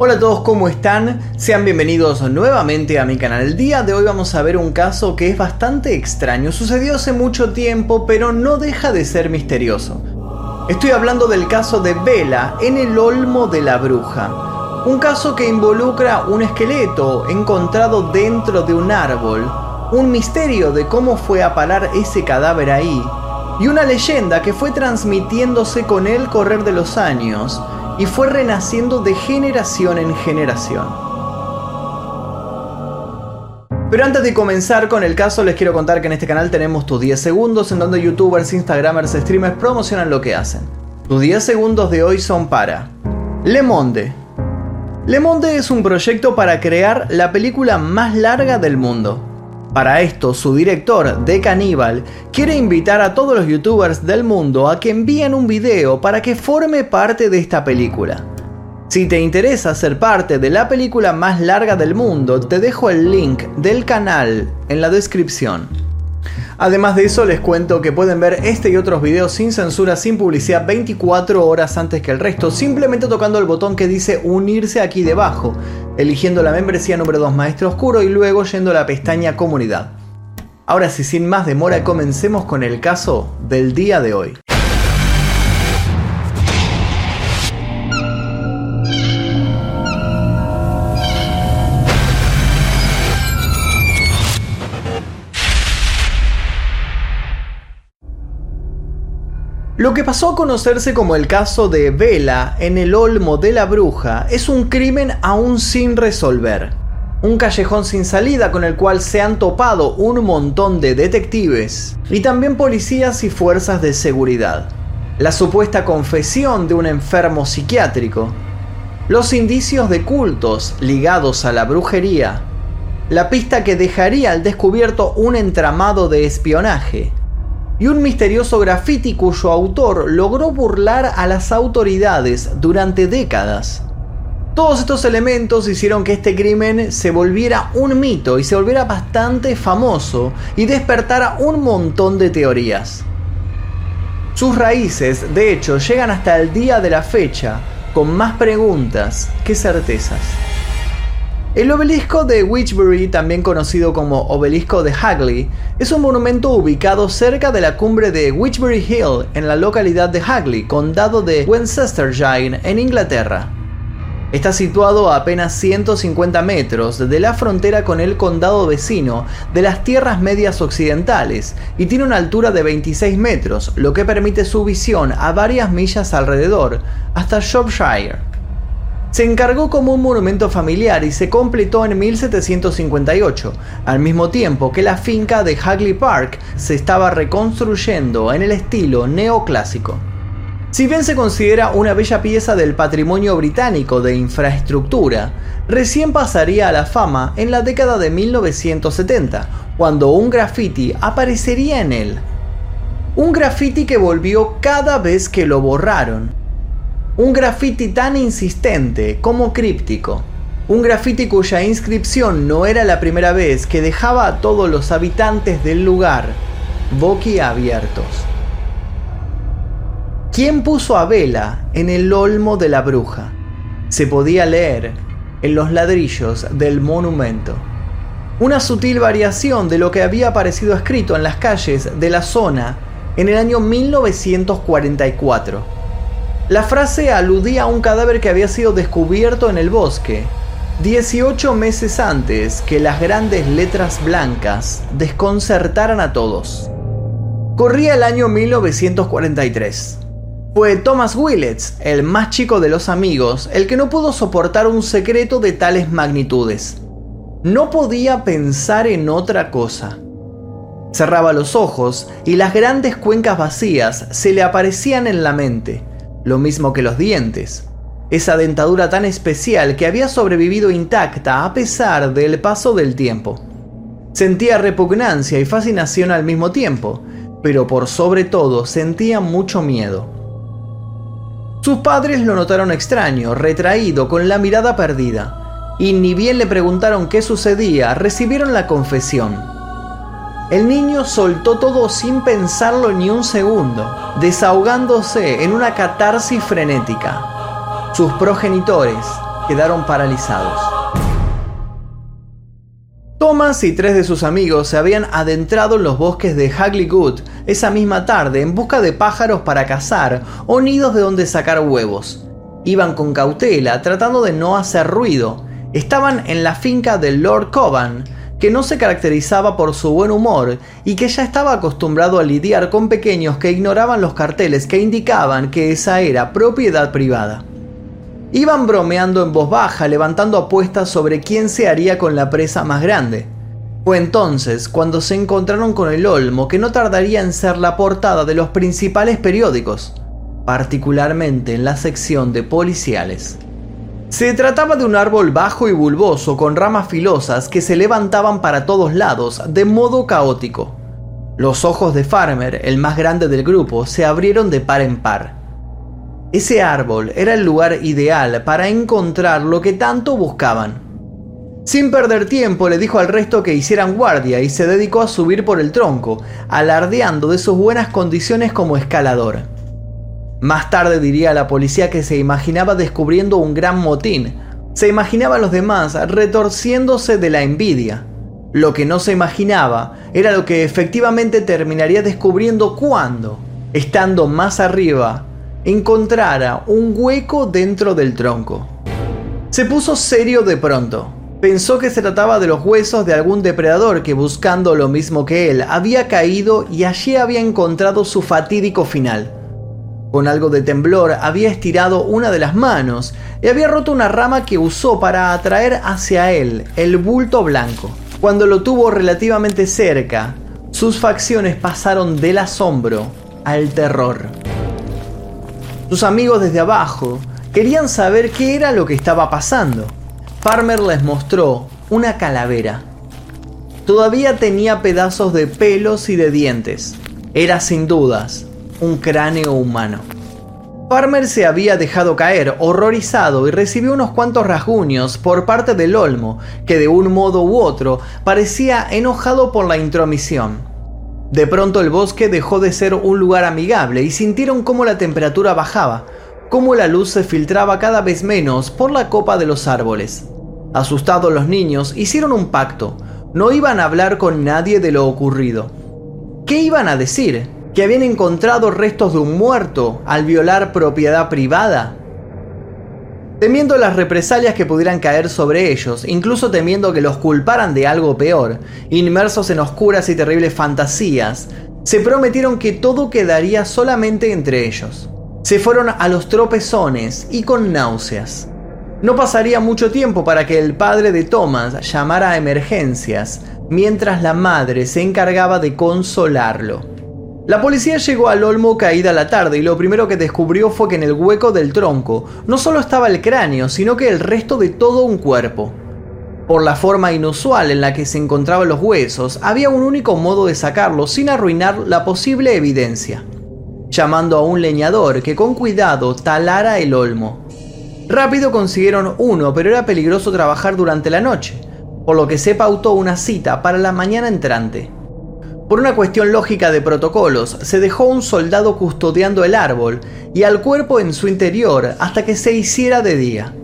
Hola a todos, ¿cómo están? Sean bienvenidos nuevamente a mi canal. El día de hoy vamos a ver un caso que es bastante extraño. Sucedió hace mucho tiempo, pero no deja de ser misterioso. Estoy hablando del caso de Vela en el Olmo de la Bruja. Un caso que involucra un esqueleto encontrado dentro de un árbol, un misterio de cómo fue a parar ese cadáver ahí, y una leyenda que fue transmitiéndose con el correr de los años y fue renaciendo de generación en generación. Pero antes de comenzar con el caso, les quiero contar que en este canal tenemos tus 10 segundos en donde youtubers, instagramers, streamers promocionan lo que hacen. Tus 10 segundos de hoy son para Le Monde. Le Monde es un proyecto para crear la película más larga del mundo. Para esto, su director, The Cannibal, quiere invitar a todos los youtubers del mundo a que envíen un video para que forme parte de esta película. Si te interesa ser parte de la película más larga del mundo, te dejo el link del canal en la descripción. Además de eso, les cuento que pueden ver este y otros videos sin censura, sin publicidad, 24 horas antes que el resto, simplemente tocando el botón que dice unirse aquí debajo, eligiendo la membresía número 2 Maestro Oscuro y luego yendo a la pestaña Comunidad. Ahora sí, sin más demora, comencemos con el caso del día de hoy. Lo que pasó a conocerse como el caso de Vela en el Olmo de la Bruja es un crimen aún sin resolver. Un callejón sin salida con el cual se han topado un montón de detectives y también policías y fuerzas de seguridad. La supuesta confesión de un enfermo psiquiátrico. Los indicios de cultos ligados a la brujería. La pista que dejaría al descubierto un entramado de espionaje y un misterioso graffiti cuyo autor logró burlar a las autoridades durante décadas. Todos estos elementos hicieron que este crimen se volviera un mito y se volviera bastante famoso y despertara un montón de teorías. Sus raíces, de hecho, llegan hasta el día de la fecha con más preguntas que certezas. El obelisco de Witchbury, también conocido como obelisco de Hagley, es un monumento ubicado cerca de la cumbre de Witchbury Hill en la localidad de Hagley, condado de Worcestershire, en Inglaterra. Está situado a apenas 150 metros de la frontera con el condado vecino de las Tierras Medias Occidentales y tiene una altura de 26 metros, lo que permite su visión a varias millas alrededor, hasta Shropshire. Se encargó como un monumento familiar y se completó en 1758, al mismo tiempo que la finca de Hagley Park se estaba reconstruyendo en el estilo neoclásico. Si bien se considera una bella pieza del patrimonio británico de infraestructura, recién pasaría a la fama en la década de 1970, cuando un graffiti aparecería en él. Un graffiti que volvió cada vez que lo borraron, un graffiti tan insistente como críptico. Un graffiti cuya inscripción no era la primera vez que dejaba a todos los habitantes del lugar boquiabiertos. ¿Quién puso a Vela en el olmo de la bruja? Se podía leer en los ladrillos del monumento. Una sutil variación de lo que había aparecido escrito en las calles de la zona en el año 1944 la frase aludía a un cadáver que había sido descubierto en el bosque, 18 meses antes que las grandes letras blancas desconcertaran a todos. Corría el año 1943. Fue Thomas Willets, el más chico de los amigos, el que no pudo soportar un secreto de tales magnitudes. No podía pensar en otra cosa. Cerraba los ojos y las grandes cuencas vacías se le aparecían en la mente lo mismo que los dientes. Esa dentadura tan especial que había sobrevivido intacta a pesar del paso del tiempo. Sentía repugnancia y fascinación al mismo tiempo, pero por sobre todo sentía mucho miedo. Sus padres lo notaron extraño, retraído, con la mirada perdida, y ni bien le preguntaron qué sucedía, recibieron la confesión. El niño soltó todo sin pensarlo ni un segundo, desahogándose en una catarsis frenética. Sus progenitores quedaron paralizados. Thomas y tres de sus amigos se habían adentrado en los bosques de Hagley Good esa misma tarde en busca de pájaros para cazar o nidos de donde sacar huevos. Iban con cautela, tratando de no hacer ruido. Estaban en la finca del Lord Coban, que no se caracterizaba por su buen humor y que ya estaba acostumbrado a lidiar con pequeños que ignoraban los carteles que indicaban que esa era propiedad privada. Iban bromeando en voz baja, levantando apuestas sobre quién se haría con la presa más grande. Fue entonces cuando se encontraron con el olmo que no tardaría en ser la portada de los principales periódicos, particularmente en la sección de policiales. Se trataba de un árbol bajo y bulboso con ramas filosas que se levantaban para todos lados de modo caótico. Los ojos de Farmer, el más grande del grupo, se abrieron de par en par. Ese árbol era el lugar ideal para encontrar lo que tanto buscaban. Sin perder tiempo le dijo al resto que hicieran guardia y se dedicó a subir por el tronco, alardeando de sus buenas condiciones como escalador. Más tarde diría la policía que se imaginaba descubriendo un gran motín. Se imaginaba a los demás retorciéndose de la envidia. Lo que no se imaginaba era lo que efectivamente terminaría descubriendo cuando, estando más arriba, encontrara un hueco dentro del tronco. Se puso serio de pronto. Pensó que se trataba de los huesos de algún depredador que buscando lo mismo que él había caído y allí había encontrado su fatídico final. Con algo de temblor había estirado una de las manos y había roto una rama que usó para atraer hacia él el bulto blanco. Cuando lo tuvo relativamente cerca, sus facciones pasaron del asombro al terror. Sus amigos desde abajo querían saber qué era lo que estaba pasando. Farmer les mostró una calavera. Todavía tenía pedazos de pelos y de dientes. Era sin dudas un cráneo humano. Farmer se había dejado caer, horrorizado, y recibió unos cuantos rasguños por parte del olmo, que de un modo u otro parecía enojado por la intromisión. De pronto el bosque dejó de ser un lugar amigable y sintieron cómo la temperatura bajaba, cómo la luz se filtraba cada vez menos por la copa de los árboles. Asustados los niños hicieron un pacto, no iban a hablar con nadie de lo ocurrido. ¿Qué iban a decir? ¿Que habían encontrado restos de un muerto al violar propiedad privada? Temiendo las represalias que pudieran caer sobre ellos, incluso temiendo que los culparan de algo peor, inmersos en oscuras y terribles fantasías, se prometieron que todo quedaría solamente entre ellos. Se fueron a los tropezones y con náuseas. No pasaría mucho tiempo para que el padre de Thomas llamara a emergencias, mientras la madre se encargaba de consolarlo. La policía llegó al olmo caída la tarde y lo primero que descubrió fue que en el hueco del tronco no solo estaba el cráneo, sino que el resto de todo un cuerpo. Por la forma inusual en la que se encontraban los huesos, había un único modo de sacarlos sin arruinar la posible evidencia. Llamando a un leñador que con cuidado talara el olmo. Rápido consiguieron uno, pero era peligroso trabajar durante la noche, por lo que se pautó una cita para la mañana entrante. Por una cuestión lógica de protocolos, se dejó un soldado custodiando el árbol y al cuerpo en su interior hasta que se hiciera de día.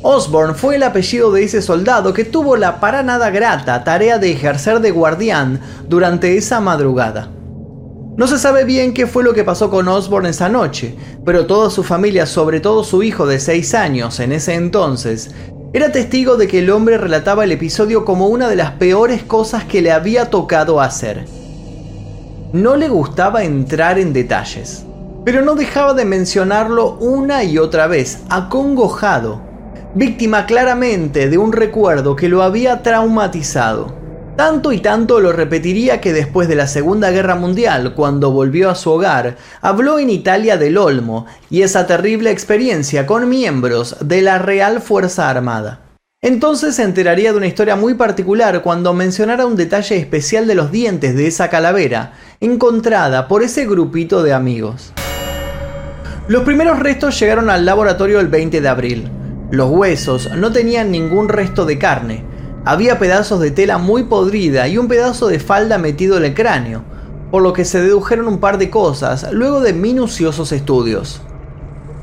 Osborne fue el apellido de ese soldado que tuvo la para nada grata tarea de ejercer de guardián durante esa madrugada. No se sabe bien qué fue lo que pasó con Osborne esa noche, pero toda su familia, sobre todo su hijo de 6 años en ese entonces, era testigo de que el hombre relataba el episodio como una de las peores cosas que le había tocado hacer. No le gustaba entrar en detalles, pero no dejaba de mencionarlo una y otra vez, acongojado, víctima claramente de un recuerdo que lo había traumatizado. Tanto y tanto lo repetiría que después de la Segunda Guerra Mundial, cuando volvió a su hogar, habló en Italia del Olmo y esa terrible experiencia con miembros de la Real Fuerza Armada. Entonces se enteraría de una historia muy particular cuando mencionara un detalle especial de los dientes de esa calavera, encontrada por ese grupito de amigos. Los primeros restos llegaron al laboratorio el 20 de abril. Los huesos no tenían ningún resto de carne, había pedazos de tela muy podrida y un pedazo de falda metido en el cráneo, por lo que se dedujeron un par de cosas luego de minuciosos estudios.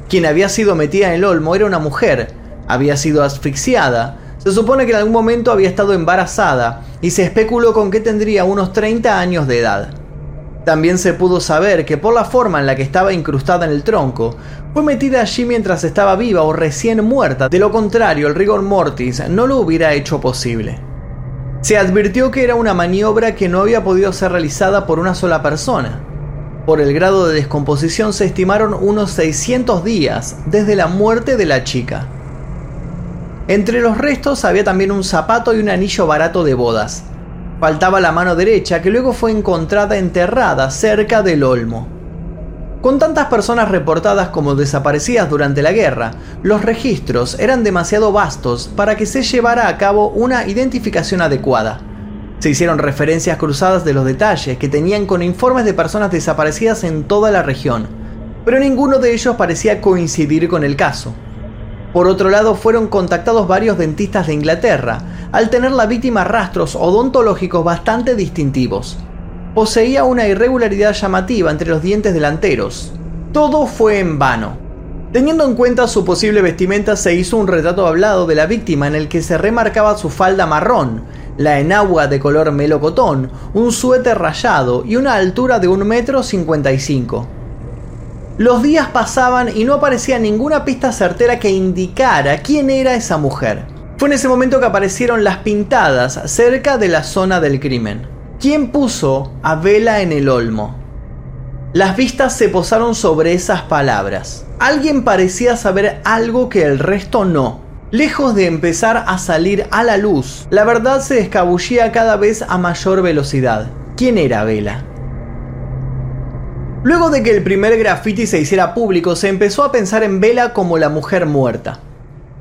Quien había sido metida en el olmo era una mujer, había sido asfixiada, se supone que en algún momento había estado embarazada y se especuló con que tendría unos 30 años de edad. También se pudo saber que por la forma en la que estaba incrustada en el tronco, fue metida allí mientras estaba viva o recién muerta, de lo contrario el rigor mortis no lo hubiera hecho posible. Se advirtió que era una maniobra que no había podido ser realizada por una sola persona. Por el grado de descomposición se estimaron unos 600 días desde la muerte de la chica. Entre los restos había también un zapato y un anillo barato de bodas, Faltaba la mano derecha que luego fue encontrada enterrada cerca del olmo. Con tantas personas reportadas como desaparecidas durante la guerra, los registros eran demasiado vastos para que se llevara a cabo una identificación adecuada. Se hicieron referencias cruzadas de los detalles que tenían con informes de personas desaparecidas en toda la región, pero ninguno de ellos parecía coincidir con el caso. Por otro lado, fueron contactados varios dentistas de Inglaterra, al tener la víctima rastros odontológicos bastante distintivos. Poseía una irregularidad llamativa entre los dientes delanteros. Todo fue en vano. Teniendo en cuenta su posible vestimenta, se hizo un retrato hablado de la víctima en el que se remarcaba su falda marrón, la enagua de color melocotón, un suéter rayado y una altura de 1,55 metro los días pasaban y no aparecía ninguna pista certera que indicara quién era esa mujer. Fue en ese momento que aparecieron las pintadas cerca de la zona del crimen. ¿Quién puso a Vela en el olmo? Las vistas se posaron sobre esas palabras. Alguien parecía saber algo que el resto no. Lejos de empezar a salir a la luz, la verdad se escabullía cada vez a mayor velocidad. ¿Quién era Vela? Luego de que el primer graffiti se hiciera público, se empezó a pensar en Vela como la mujer muerta.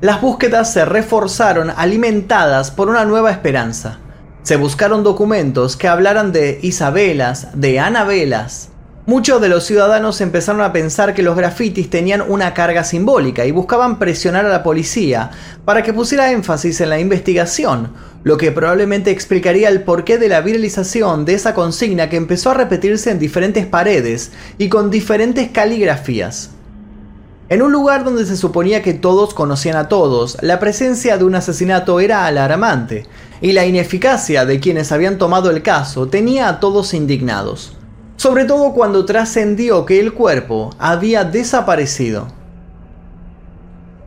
Las búsquedas se reforzaron alimentadas por una nueva esperanza. Se buscaron documentos que hablaran de Isabelas, de Anabelas, Muchos de los ciudadanos empezaron a pensar que los grafitis tenían una carga simbólica y buscaban presionar a la policía para que pusiera énfasis en la investigación, lo que probablemente explicaría el porqué de la viralización de esa consigna que empezó a repetirse en diferentes paredes y con diferentes caligrafías. En un lugar donde se suponía que todos conocían a todos, la presencia de un asesinato era alarmante, y la ineficacia de quienes habían tomado el caso tenía a todos indignados sobre todo cuando trascendió que el cuerpo había desaparecido.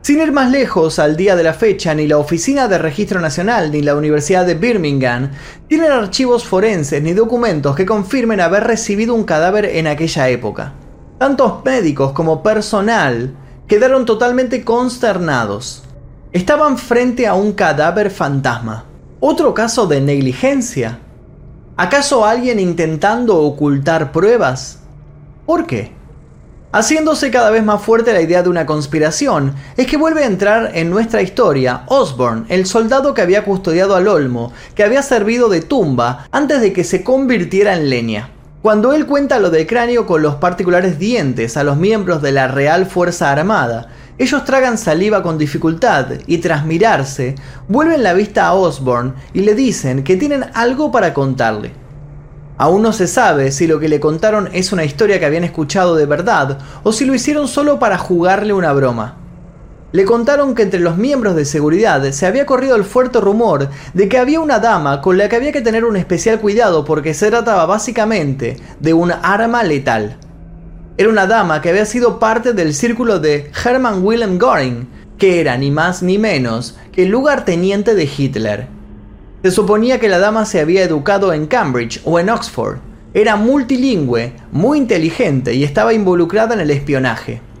Sin ir más lejos, al día de la fecha, ni la Oficina de Registro Nacional ni la Universidad de Birmingham tienen archivos forenses ni documentos que confirmen haber recibido un cadáver en aquella época. Tantos médicos como personal quedaron totalmente consternados. Estaban frente a un cadáver fantasma. ¿Otro caso de negligencia? ¿Acaso alguien intentando ocultar pruebas? ¿Por qué? Haciéndose cada vez más fuerte la idea de una conspiración, es que vuelve a entrar en nuestra historia Osborne, el soldado que había custodiado al Olmo, que había servido de tumba antes de que se convirtiera en leña. Cuando él cuenta lo del cráneo con los particulares dientes a los miembros de la Real Fuerza Armada, ellos tragan saliva con dificultad y tras mirarse, vuelven la vista a Osborne y le dicen que tienen algo para contarle. Aún no se sabe si lo que le contaron es una historia que habían escuchado de verdad o si lo hicieron solo para jugarle una broma. Le contaron que entre los miembros de seguridad se había corrido el fuerte rumor de que había una dama con la que había que tener un especial cuidado porque se trataba básicamente de un arma letal. Era una dama que había sido parte del círculo de Hermann Wilhelm Göring, que era ni más ni menos que el lugarteniente de Hitler. Se suponía que la dama se había educado en Cambridge o en Oxford. Era multilingüe, muy inteligente y estaba involucrada en el espionaje.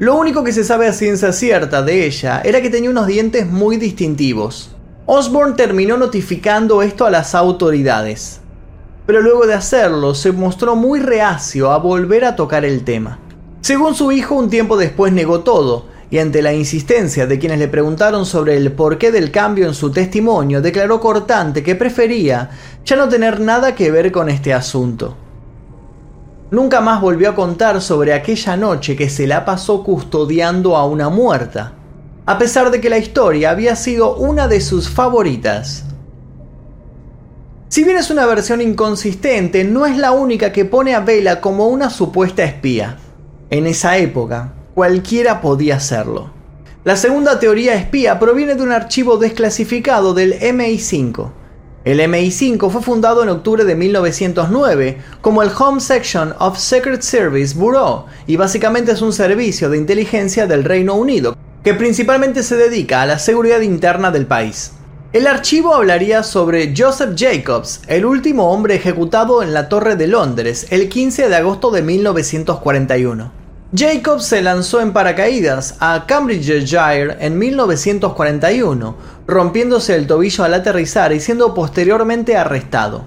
Lo único que se sabe a ciencia cierta de ella era que tenía unos dientes muy distintivos. Osborne terminó notificando esto a las autoridades pero luego de hacerlo se mostró muy reacio a volver a tocar el tema. Según su hijo, un tiempo después negó todo, y ante la insistencia de quienes le preguntaron sobre el porqué del cambio en su testimonio, declaró cortante que prefería ya no tener nada que ver con este asunto. Nunca más volvió a contar sobre aquella noche que se la pasó custodiando a una muerta, a pesar de que la historia había sido una de sus favoritas. Si bien es una versión inconsistente, no es la única que pone a Vela como una supuesta espía. En esa época, cualquiera podía hacerlo. La segunda teoría espía proviene de un archivo desclasificado del MI5. El MI5 fue fundado en octubre de 1909 como el Home Section of Secret Service Bureau y básicamente es un servicio de inteligencia del Reino Unido que principalmente se dedica a la seguridad interna del país. El archivo hablaría sobre Joseph Jacobs, el último hombre ejecutado en la Torre de Londres el 15 de agosto de 1941. Jacobs se lanzó en paracaídas a Cambridgeshire en 1941, rompiéndose el tobillo al aterrizar y siendo posteriormente arrestado.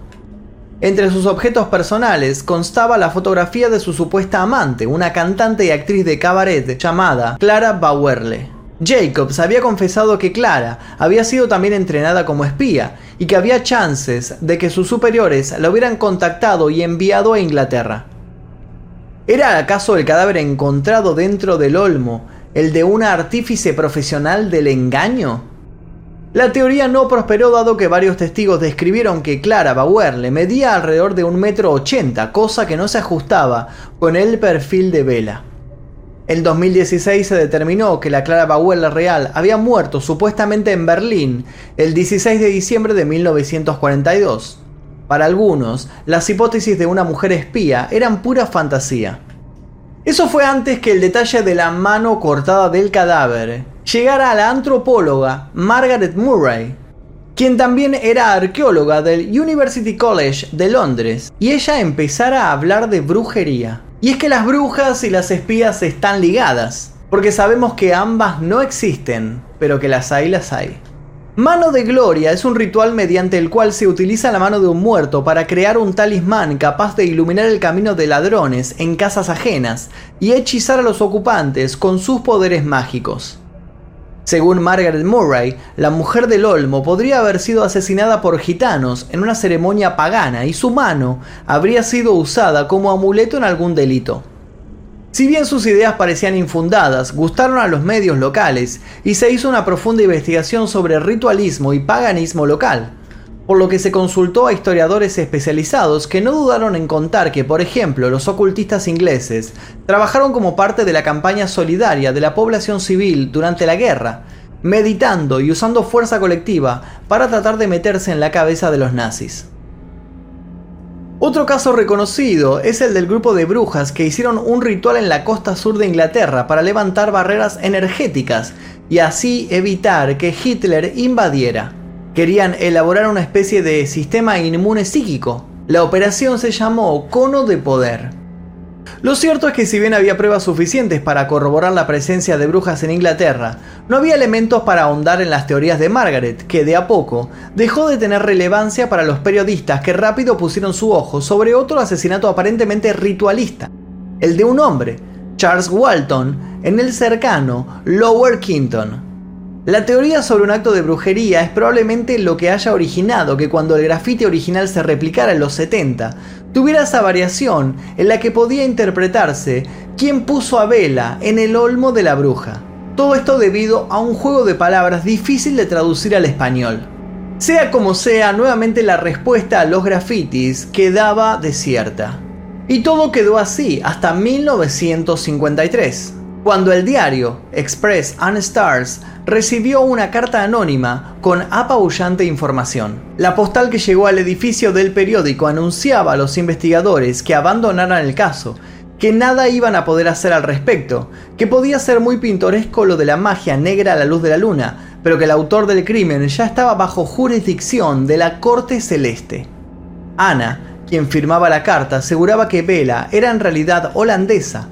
Entre sus objetos personales constaba la fotografía de su supuesta amante, una cantante y actriz de cabaret llamada Clara Bauerle. Jacobs había confesado que Clara había sido también entrenada como espía y que había chances de que sus superiores la hubieran contactado y enviado a Inglaterra. ¿Era acaso el cadáver encontrado dentro del olmo el de una artífice profesional del engaño? La teoría no prosperó dado que varios testigos describieron que Clara Bauer le medía alrededor de un metro ochenta, cosa que no se ajustaba con el perfil de Vela. En 2016 se determinó que la Clara Bauer real había muerto supuestamente en Berlín el 16 de diciembre de 1942. Para algunos, las hipótesis de una mujer espía eran pura fantasía. Eso fue antes que el detalle de la mano cortada del cadáver llegara a la antropóloga Margaret Murray, quien también era arqueóloga del University College de Londres, y ella empezara a hablar de brujería. Y es que las brujas y las espías están ligadas, porque sabemos que ambas no existen, pero que las hay, las hay. Mano de Gloria es un ritual mediante el cual se utiliza la mano de un muerto para crear un talismán capaz de iluminar el camino de ladrones en casas ajenas y hechizar a los ocupantes con sus poderes mágicos. Según Margaret Murray, la mujer del Olmo podría haber sido asesinada por gitanos en una ceremonia pagana y su mano habría sido usada como amuleto en algún delito. Si bien sus ideas parecían infundadas, gustaron a los medios locales y se hizo una profunda investigación sobre ritualismo y paganismo local, por lo que se consultó a historiadores especializados que no dudaron en contar que, por ejemplo, los ocultistas ingleses trabajaron como parte de la campaña solidaria de la población civil durante la guerra, meditando y usando fuerza colectiva para tratar de meterse en la cabeza de los nazis. Otro caso reconocido es el del grupo de brujas que hicieron un ritual en la costa sur de Inglaterra para levantar barreras energéticas y así evitar que Hitler invadiera. Querían elaborar una especie de sistema inmune psíquico. La operación se llamó Cono de Poder. Lo cierto es que si bien había pruebas suficientes para corroborar la presencia de brujas en Inglaterra, no había elementos para ahondar en las teorías de Margaret, que de a poco dejó de tener relevancia para los periodistas que rápido pusieron su ojo sobre otro asesinato aparentemente ritualista, el de un hombre, Charles Walton, en el cercano Lower Quinton. La teoría sobre un acto de brujería es probablemente lo que haya originado que cuando el grafite original se replicara en los 70, tuviera esa variación en la que podía interpretarse quién puso a Vela en el olmo de la bruja. Todo esto debido a un juego de palabras difícil de traducir al español. Sea como sea, nuevamente la respuesta a los grafitis quedaba desierta. Y todo quedó así hasta 1953 cuando el diario Express and Stars recibió una carta anónima con apabullante información. La postal que llegó al edificio del periódico anunciaba a los investigadores que abandonaran el caso, que nada iban a poder hacer al respecto, que podía ser muy pintoresco lo de la magia negra a la luz de la luna, pero que el autor del crimen ya estaba bajo jurisdicción de la Corte Celeste. Ana, quien firmaba la carta, aseguraba que Bella era en realidad holandesa,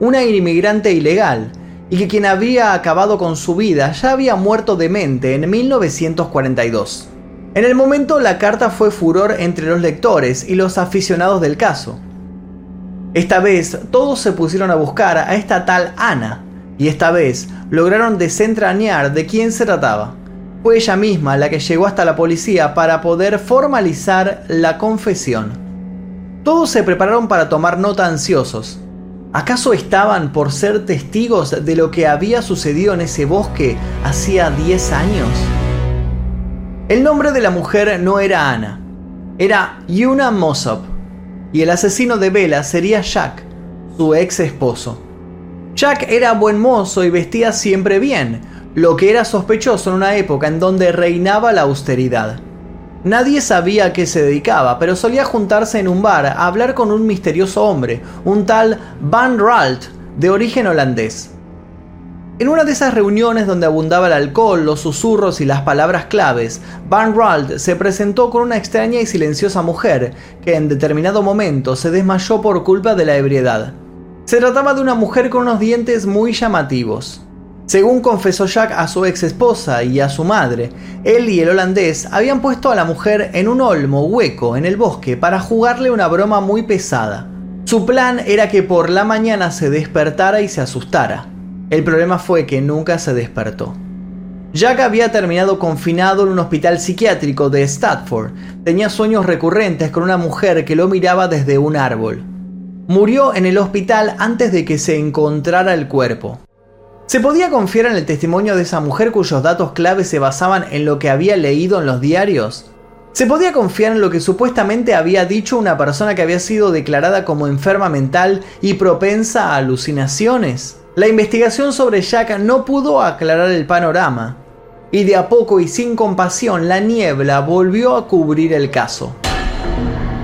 una inmigrante ilegal, y que quien había acabado con su vida ya había muerto de mente en 1942. En el momento la carta fue furor entre los lectores y los aficionados del caso. Esta vez todos se pusieron a buscar a esta tal Ana, y esta vez lograron desentrañar de quién se trataba. Fue ella misma la que llegó hasta la policía para poder formalizar la confesión. Todos se prepararon para tomar nota ansiosos, ¿Acaso estaban por ser testigos de lo que había sucedido en ese bosque hacía 10 años? El nombre de la mujer no era Ana, era Yuna Mossop, y el asesino de Bella sería Jack, su ex esposo. Jack era buen mozo y vestía siempre bien, lo que era sospechoso en una época en donde reinaba la austeridad. Nadie sabía a qué se dedicaba, pero solía juntarse en un bar a hablar con un misterioso hombre, un tal Van Ralt, de origen holandés. En una de esas reuniones donde abundaba el alcohol, los susurros y las palabras claves, Van Ralt se presentó con una extraña y silenciosa mujer que en determinado momento se desmayó por culpa de la ebriedad. Se trataba de una mujer con unos dientes muy llamativos. Según confesó Jack a su ex esposa y a su madre, él y el holandés habían puesto a la mujer en un olmo hueco en el bosque para jugarle una broma muy pesada. Su plan era que por la mañana se despertara y se asustara. El problema fue que nunca se despertó. Jack había terminado confinado en un hospital psiquiátrico de Stratford. Tenía sueños recurrentes con una mujer que lo miraba desde un árbol. Murió en el hospital antes de que se encontrara el cuerpo. ¿Se podía confiar en el testimonio de esa mujer cuyos datos clave se basaban en lo que había leído en los diarios? ¿Se podía confiar en lo que supuestamente había dicho una persona que había sido declarada como enferma mental y propensa a alucinaciones? La investigación sobre Jack no pudo aclarar el panorama, y de a poco y sin compasión la niebla volvió a cubrir el caso.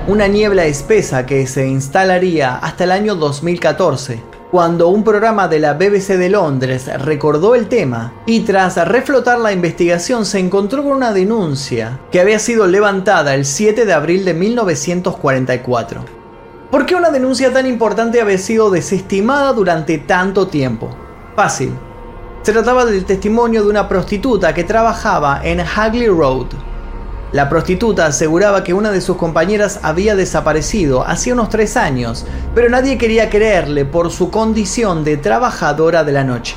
Una niebla espesa que se instalaría hasta el año 2014 cuando un programa de la BBC de Londres recordó el tema y tras reflotar la investigación se encontró con una denuncia que había sido levantada el 7 de abril de 1944. ¿Por qué una denuncia tan importante había sido desestimada durante tanto tiempo? Fácil. Se trataba del testimonio de una prostituta que trabajaba en Hagley Road, la prostituta aseguraba que una de sus compañeras había desaparecido hacía unos tres años, pero nadie quería creerle por su condición de trabajadora de la noche.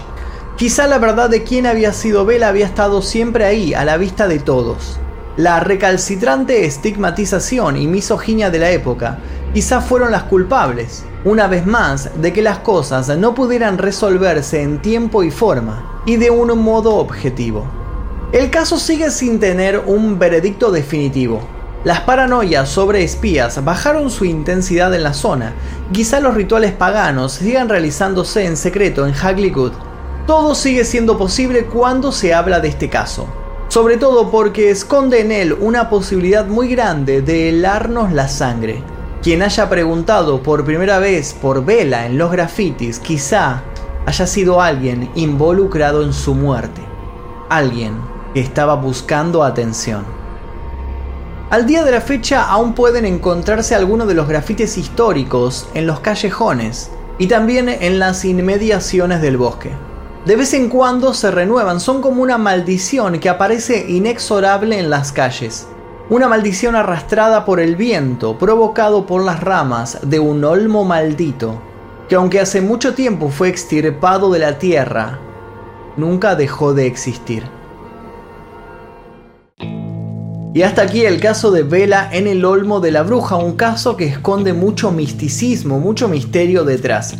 Quizá la verdad de quién había sido Bella había estado siempre ahí, a la vista de todos. La recalcitrante estigmatización y misoginia de la época quizá fueron las culpables, una vez más, de que las cosas no pudieran resolverse en tiempo y forma, y de un modo objetivo. El caso sigue sin tener un veredicto definitivo. Las paranoias sobre espías bajaron su intensidad en la zona. Quizá los rituales paganos sigan realizándose en secreto en Hagleywood. Todo sigue siendo posible cuando se habla de este caso. Sobre todo porque esconde en él una posibilidad muy grande de helarnos la sangre. Quien haya preguntado por primera vez por Vela en los grafitis quizá haya sido alguien involucrado en su muerte. Alguien que estaba buscando atención. Al día de la fecha aún pueden encontrarse algunos de los grafites históricos en los callejones y también en las inmediaciones del bosque. De vez en cuando se renuevan, son como una maldición que aparece inexorable en las calles. Una maldición arrastrada por el viento, provocado por las ramas de un olmo maldito, que aunque hace mucho tiempo fue extirpado de la tierra, nunca dejó de existir. Y hasta aquí el caso de Vela en el Olmo de la Bruja, un caso que esconde mucho misticismo, mucho misterio detrás.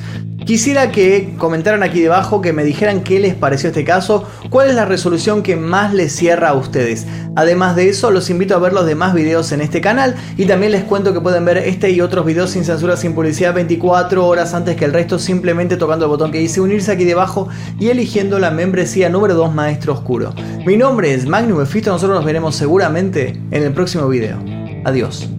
Quisiera que comentaran aquí debajo, que me dijeran qué les pareció este caso, cuál es la resolución que más les cierra a ustedes. Además de eso, los invito a ver los demás videos en este canal y también les cuento que pueden ver este y otros videos sin censura, sin publicidad 24 horas antes que el resto, simplemente tocando el botón que dice unirse aquí debajo y eligiendo la membresía número 2 Maestro Oscuro. Mi nombre es Magnum Efisto, nosotros nos veremos seguramente en el próximo video. Adiós.